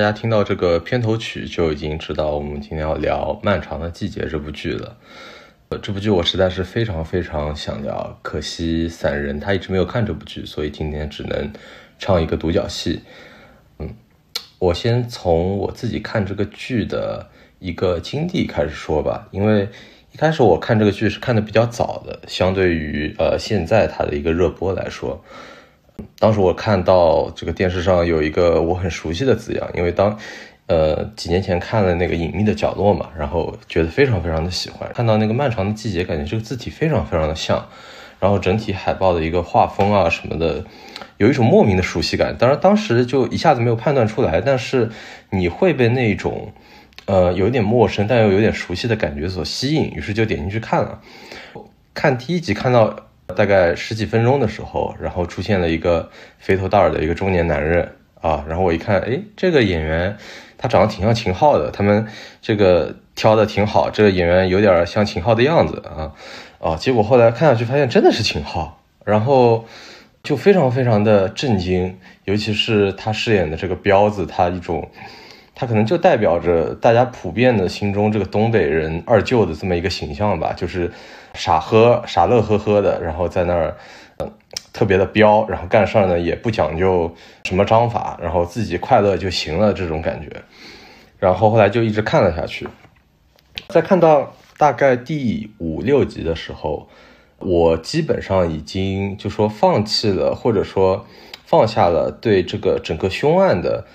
大家听到这个片头曲就已经知道我们今天要聊《漫长的季节》这部剧了。呃，这部剧我实在是非常非常想聊，可惜散人他一直没有看这部剧，所以今天只能唱一个独角戏。嗯，我先从我自己看这个剧的一个经历开始说吧，因为一开始我看这个剧是看的比较早的，相对于呃现在它的一个热播来说。当时我看到这个电视上有一个我很熟悉的字样，因为当，呃几年前看了那个隐秘的角落嘛，然后觉得非常非常的喜欢。看到那个漫长的季节，感觉这个字体非常非常的像，然后整体海报的一个画风啊什么的，有一种莫名的熟悉感。当然当时就一下子没有判断出来，但是你会被那种，呃有点陌生但又有点熟悉的感觉所吸引，于是就点进去看了。看第一集看到。大概十几分钟的时候，然后出现了一个肥头大耳的一个中年男人啊，然后我一看，哎，这个演员他长得挺像秦昊的，他们这个挑的挺好，这个演员有点像秦昊的样子啊啊，结果后来看下去发现真的是秦昊，然后就非常非常的震惊，尤其是他饰演的这个彪子，他一种。他可能就代表着大家普遍的心中这个东北人二舅的这么一个形象吧，就是傻呵傻乐呵呵的，然后在那儿，嗯，特别的彪，然后干事儿呢也不讲究什么章法，然后自己快乐就行了这种感觉。然后后来就一直看了下去，在看到大概第五六集的时候，我基本上已经就说放弃了，或者说放下了对这个整个凶案的。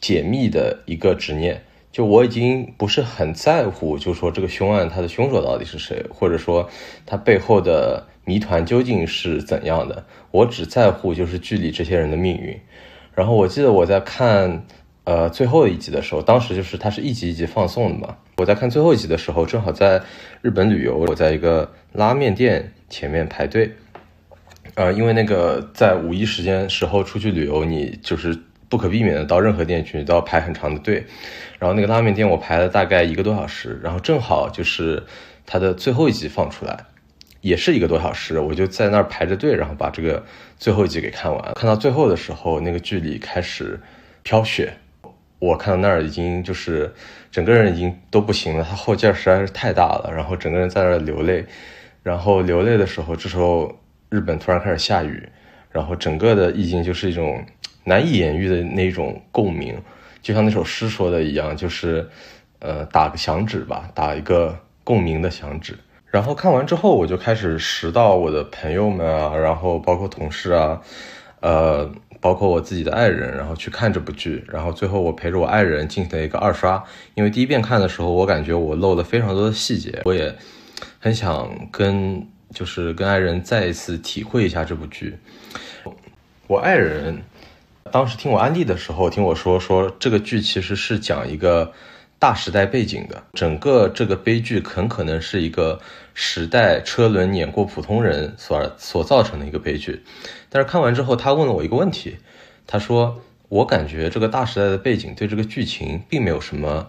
解密的一个执念，就我已经不是很在乎，就说这个凶案它的凶手到底是谁，或者说他背后的谜团究竟是怎样的，我只在乎就是剧里这些人的命运。然后我记得我在看呃最后一集的时候，当时就是它是一集一集放送的嘛，我在看最后一集的时候，正好在日本旅游，我在一个拉面店前面排队，呃，因为那个在五一时间时候出去旅游，你就是。不可避免的到任何店去都要排很长的队，然后那个拉面店我排了大概一个多小时，然后正好就是它的最后一集放出来，也是一个多小时，我就在那儿排着队，然后把这个最后一集给看完。看到最后的时候，那个剧里开始飘雪，我看到那儿已经就是整个人已经都不行了，他后劲实在是太大了，然后整个人在那儿流泪，然后流泪的时候，这时候日本突然开始下雨，然后整个的意境就是一种。难以言喻的那种共鸣，就像那首诗说的一样，就是，呃，打个响指吧，打一个共鸣的响指。然后看完之后，我就开始拾到我的朋友们啊，然后包括同事啊，呃，包括我自己的爱人，然后去看这部剧。然后最后我陪着我爱人进行了一个二刷，因为第一遍看的时候，我感觉我漏了非常多的细节，我也很想跟就是跟爱人再一次体会一下这部剧。我爱人。当时听我安利的时候，听我说说这个剧其实是讲一个大时代背景的，整个这个悲剧很可能是一个时代车轮碾过普通人所所造成的一个悲剧。但是看完之后，他问了我一个问题，他说：“我感觉这个大时代的背景对这个剧情并没有什么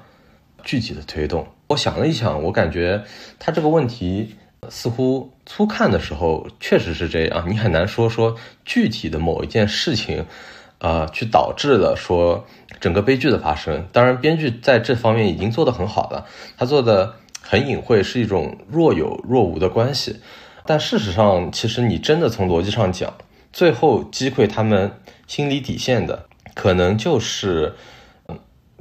具体的推动。”我想了一想，我感觉他这个问题似乎初看的时候确实是这样，你很难说说具体的某一件事情。呃，去导致了说整个悲剧的发生。当然，编剧在这方面已经做得很好了，他做的很隐晦，是一种若有若无的关系。但事实上，其实你真的从逻辑上讲，最后击溃他们心理底线的，可能就是，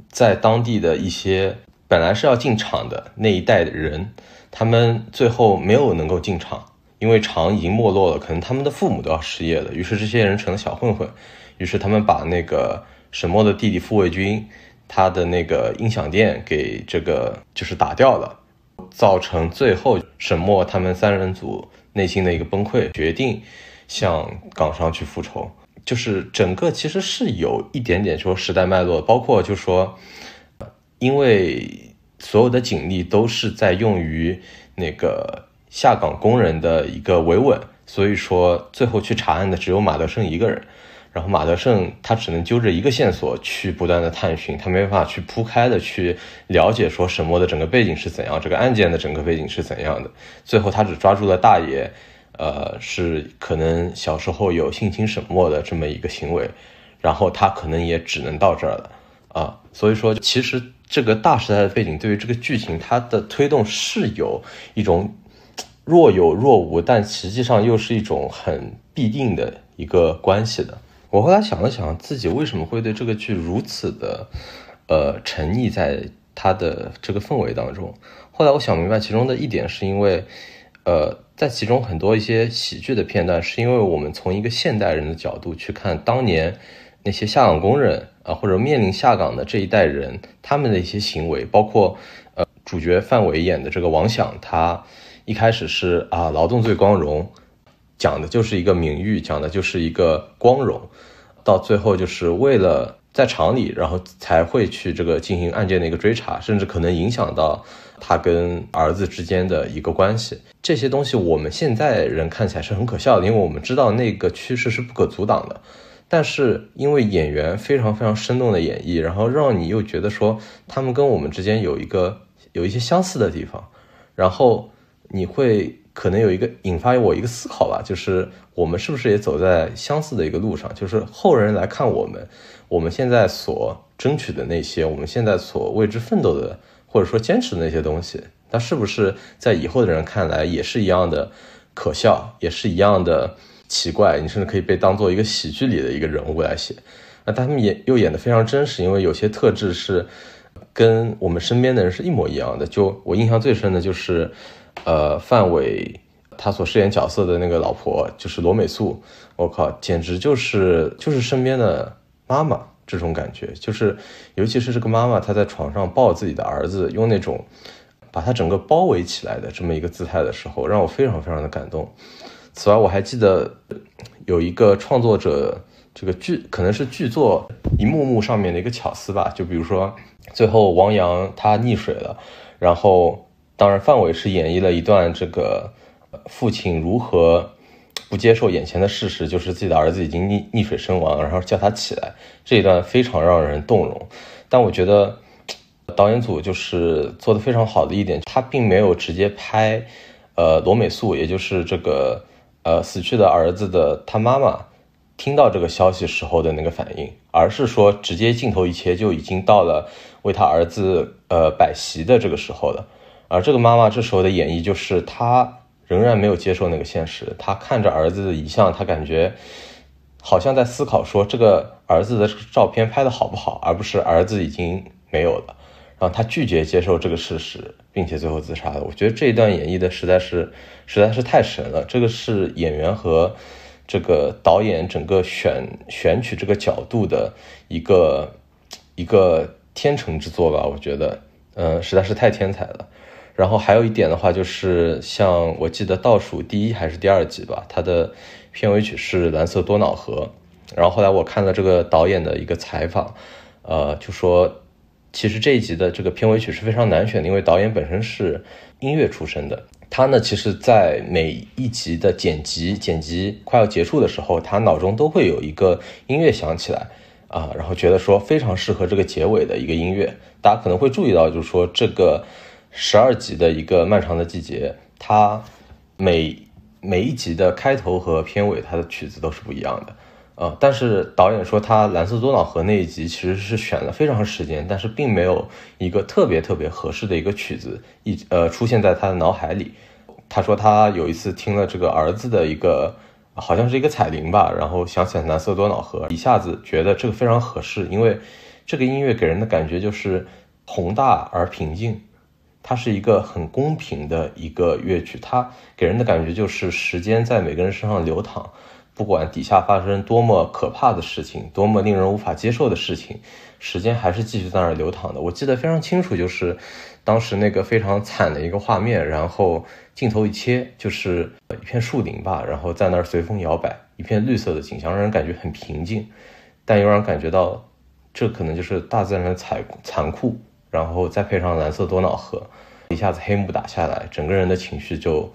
在当地的一些本来是要进场的那一代人，他们最后没有能够进场，因为厂已经没落了，可能他们的父母都要失业了，于是这些人成了小混混。于是他们把那个沈墨的弟弟傅卫军，他的那个音响店给这个就是打掉了，造成最后沈墨他们三人组内心的一个崩溃，决定向港商去复仇。就是整个其实是有一点点说时代脉络，包括就说，因为所有的警力都是在用于那个下岗工人的一个维稳，所以说最后去查案的只有马德胜一个人。然后马德胜他只能揪着一个线索去不断的探寻，他没办法去铺开的去了解说沈墨的整个背景是怎样，这个案件的整个背景是怎样的。最后他只抓住了大爷，呃，是可能小时候有性侵沈墨的这么一个行为，然后他可能也只能到这儿了。啊，所以说其实这个大时代的背景对于这个剧情它的推动是有一种若有若无，但实际上又是一种很必定的一个关系的。我后来想了想，自己为什么会对这个剧如此的呃沉溺在它的这个氛围当中。后来我想明白，其中的一点是因为呃在其中很多一些喜剧的片段，是因为我们从一个现代人的角度去看当年那些下岗工人。啊，或者面临下岗的这一代人，他们的一些行为，包括呃，主角范伟演的这个王响，他一开始是啊，劳动最光荣，讲的就是一个名誉，讲的就是一个光荣，到最后就是为了在厂里，然后才会去这个进行案件的一个追查，甚至可能影响到他跟儿子之间的一个关系。这些东西我们现在人看起来是很可笑的，因为我们知道那个趋势是不可阻挡的。但是因为演员非常非常生动的演绎，然后让你又觉得说他们跟我们之间有一个有一些相似的地方，然后你会可能有一个引发我一个思考吧，就是我们是不是也走在相似的一个路上？就是后人来看我们，我们现在所争取的那些，我们现在所为之奋斗的，或者说坚持的那些东西，它是不是在以后的人看来也是一样的可笑，也是一样的？奇怪，你甚至可以被当做一个喜剧里的一个人物来写，那他们演又演得非常真实，因为有些特质是跟我们身边的人是一模一样的。就我印象最深的就是，呃，范伟他所饰演角色的那个老婆就是罗美素，我靠，简直就是就是身边的妈妈这种感觉，就是尤其是这个妈妈她在床上抱自己的儿子，用那种把他整个包围起来的这么一个姿态的时候，让我非常非常的感动。此外，我还记得有一个创作者，这个剧可能是剧作一幕幕上面的一个巧思吧。就比如说，最后王阳他溺水了，然后当然范伟是演绎了一段这个父亲如何不接受眼前的事实，就是自己的儿子已经溺溺水身亡，然后叫他起来，这一段非常让人动容。但我觉得导演组就是做的非常好的一点，他并没有直接拍，呃，罗美素，也就是这个。呃，死去的儿子的他妈妈听到这个消息时候的那个反应，而是说直接镜头一切就已经到了为他儿子呃摆席的这个时候了。而这个妈妈这时候的演绎就是她仍然没有接受那个现实，她看着儿子的遗像，她感觉好像在思考说这个儿子的照片拍的好不好，而不是儿子已经没有了。然后他拒绝接受这个事实，并且最后自杀了。我觉得这一段演绎的实在是实在是太神了。这个是演员和这个导演整个选选取这个角度的一个一个天成之作吧。我觉得，嗯，实在是太天才了。然后还有一点的话，就是像我记得倒数第一还是第二集吧，它的片尾曲是《蓝色多瑙河》。然后后来我看了这个导演的一个采访，呃，就说。其实这一集的这个片尾曲是非常难选的，因为导演本身是音乐出身的。他呢，其实，在每一集的剪辑剪辑快要结束的时候，他脑中都会有一个音乐响起来啊，然后觉得说非常适合这个结尾的一个音乐。大家可能会注意到，就是说这个十二集的一个漫长的季节，它每每一集的开头和片尾，它的曲子都是不一样的。呃，但是导演说他蓝色多瑙河那一集其实是选了非常时间，但是并没有一个特别特别合适的一个曲子一呃出现在他的脑海里。他说他有一次听了这个儿子的一个好像是一个彩铃吧，然后想起来蓝色多瑙河，一下子觉得这个非常合适，因为这个音乐给人的感觉就是宏大而平静，它是一个很公平的一个乐曲，它给人的感觉就是时间在每个人身上流淌。不管底下发生多么可怕的事情，多么令人无法接受的事情，时间还是继续在那儿流淌的。我记得非常清楚，就是当时那个非常惨的一个画面，然后镜头一切，就是一片树林吧，然后在那儿随风摇摆，一片绿色的景象，让人感觉很平静，但又让人感觉到这可能就是大自然的残残酷。然后再配上蓝色多瑙河，一下子黑幕打下来，整个人的情绪就。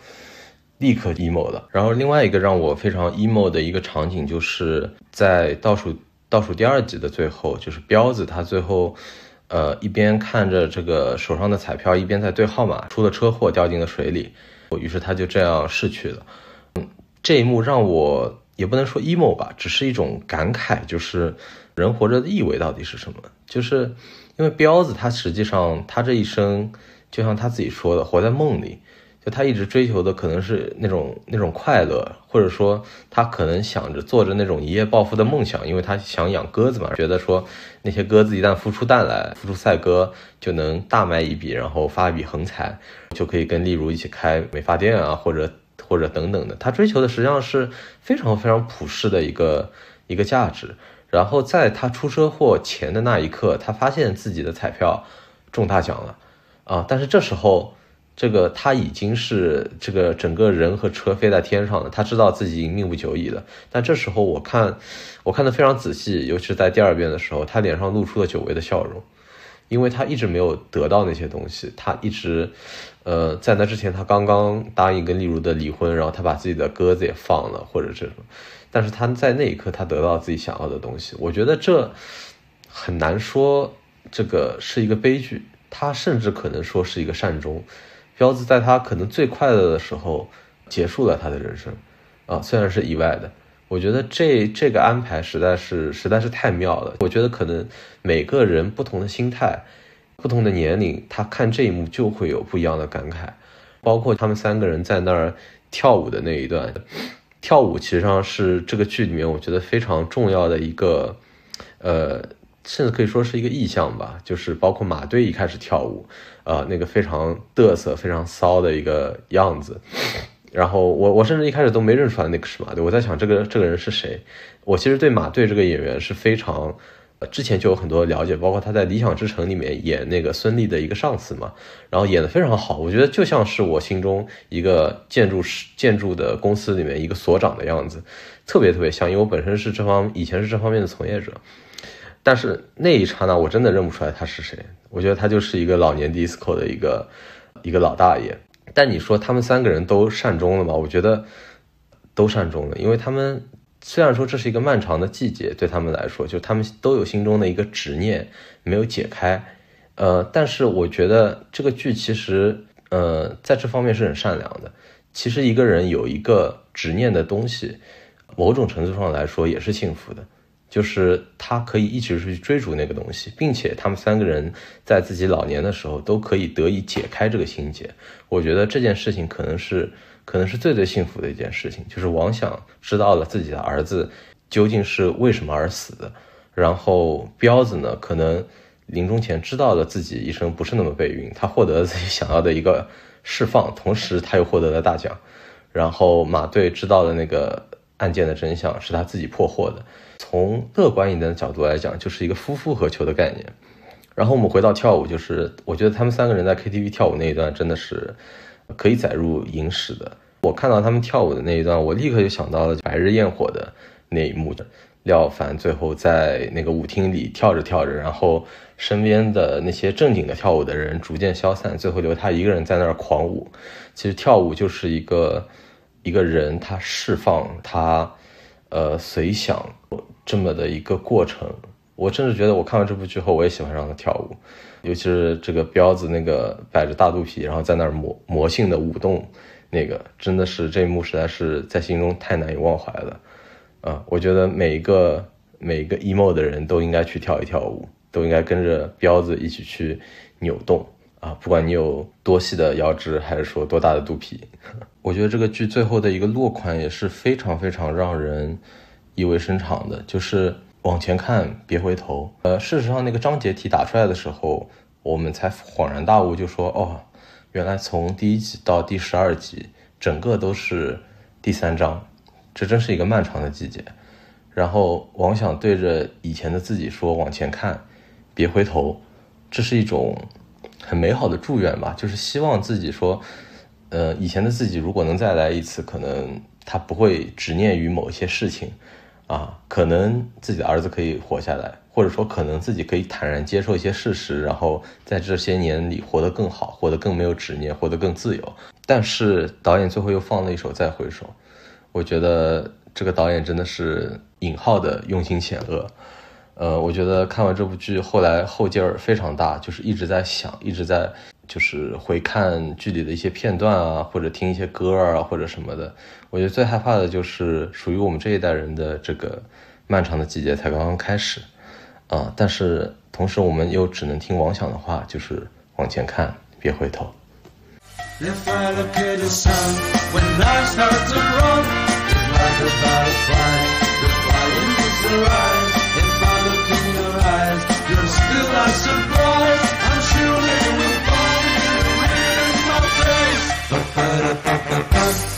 立刻 emo 了。然后另外一个让我非常 emo 的一个场景，就是在倒数倒数第二集的最后，就是彪子他最后，呃，一边看着这个手上的彩票，一边在对号码，出了车祸掉进了水里，于是他就这样逝去了。嗯，这一幕让我也不能说 emo 吧，只是一种感慨，就是，人活着的意味到底是什么？就是因为彪子他实际上他这一生，就像他自己说的，活在梦里。就他一直追求的可能是那种那种快乐，或者说他可能想着做着那种一夜暴富的梦想，因为他想养鸽子嘛，觉得说那些鸽子一旦孵出蛋来，孵出赛鸽就能大卖一笔，然后发一笔横财，就可以跟例如一起开美发店啊，或者或者等等的。他追求的实际上是非常非常普世的一个一个价值。然后在他出车祸前的那一刻，他发现自己的彩票中大奖了啊！但是这时候。这个他已经是这个整个人和车飞在天上了，他知道自己已命不久矣了。但这时候我看，我看的非常仔细，尤其是在第二遍的时候，他脸上露出了久违的笑容，因为他一直没有得到那些东西，他一直，呃，在那之前他刚刚答应跟丽茹的离婚，然后他把自己的鸽子也放了，或者这种，但是他在那一刻他得到自己想要的东西，我觉得这很难说这个是一个悲剧，他甚至可能说是一个善终。彪子在他可能最快乐的时候结束了他的人生，啊，虽然是意外的，我觉得这这个安排实在是实在是太妙了。我觉得可能每个人不同的心态、不同的年龄，他看这一幕就会有不一样的感慨。包括他们三个人在那儿跳舞的那一段，跳舞其实上是这个剧里面我觉得非常重要的一个，呃。甚至可以说是一个意象吧，就是包括马队一开始跳舞，呃，那个非常嘚瑟、非常骚的一个样子。然后我我甚至一开始都没认出来那个是马队，我在想这个这个人是谁。我其实对马队这个演员是非常，之前就有很多了解，包括他在《理想之城》里面演那个孙俪的一个上司嘛，然后演的非常好，我觉得就像是我心中一个建筑师、建筑的公司里面一个所长的样子，特别特别像，因为我本身是这方以前是这方面的从业者。但是那一刹那，我真的认不出来他是谁。我觉得他就是一个老年 disco 的一个一个老大爷。但你说他们三个人都善终了吗？我觉得都善终了，因为他们虽然说这是一个漫长的季节，对他们来说，就他们都有心中的一个执念没有解开。呃，但是我觉得这个剧其实，呃，在这方面是很善良的。其实一个人有一个执念的东西，某种程度上来说也是幸福的。就是他可以一直去追逐那个东西，并且他们三个人在自己老年的时候都可以得以解开这个心结。我觉得这件事情可能是可能是最最幸福的一件事情。就是王想知道了自己的儿子究竟是为什么而死的，然后彪子呢，可能临终前知道了自己一生不是那么悲运，他获得了自己想要的一个释放，同时他又获得了大奖。然后马队知道了那个案件的真相是他自己破获的。从乐观一点的角度来讲，就是一个夫复何求的概念。然后我们回到跳舞，就是我觉得他们三个人在 KTV 跳舞那一段真的是可以载入影史的。我看到他们跳舞的那一段，我立刻就想到了《白日焰火》的那一幕廖凡最后在那个舞厅里跳着跳着，然后身边的那些正经的跳舞的人逐渐消散，最后留他一个人在那儿狂舞。其实跳舞就是一个一个人他释放他。呃，随想这么的一个过程，我甚至觉得我看完这部剧后，我也喜欢上了跳舞，尤其是这个彪子那个摆着大肚皮，然后在那儿魔魔性的舞动，那个真的是这一幕实在是在心中太难以忘怀了。啊，我觉得每一个每一个 emo 的人都应该去跳一跳舞，都应该跟着彪子一起去扭动。啊，不管你有多细的腰肢，还是说多大的肚皮，我觉得这个剧最后的一个落款也是非常非常让人意味深长的，就是往前看，别回头。呃，事实上那个章节题打出来的时候，我们才恍然大悟，就说哦，原来从第一集到第十二集，整个都是第三章，这真是一个漫长的季节。然后王想对着以前的自己说，往前看，别回头，这是一种。很美好的祝愿吧，就是希望自己说，呃，以前的自己如果能再来一次，可能他不会执念于某一些事情，啊，可能自己的儿子可以活下来，或者说可能自己可以坦然接受一些事实，然后在这些年里活得更好，活得更没有执念，活得更自由。但是导演最后又放了一首《再回首》，我觉得这个导演真的是引号的用心险恶。呃，我觉得看完这部剧，后来后劲儿非常大，就是一直在想，一直在就是会看剧里的一些片段啊，或者听一些歌啊，或者什么的。我觉得最害怕的就是属于我们这一代人的这个漫长的季节才刚刚开始啊。但是同时，我们又只能听王响的话，就是往前看，别回头。Your smile is surprised. Ba-da-ba-ba-bum.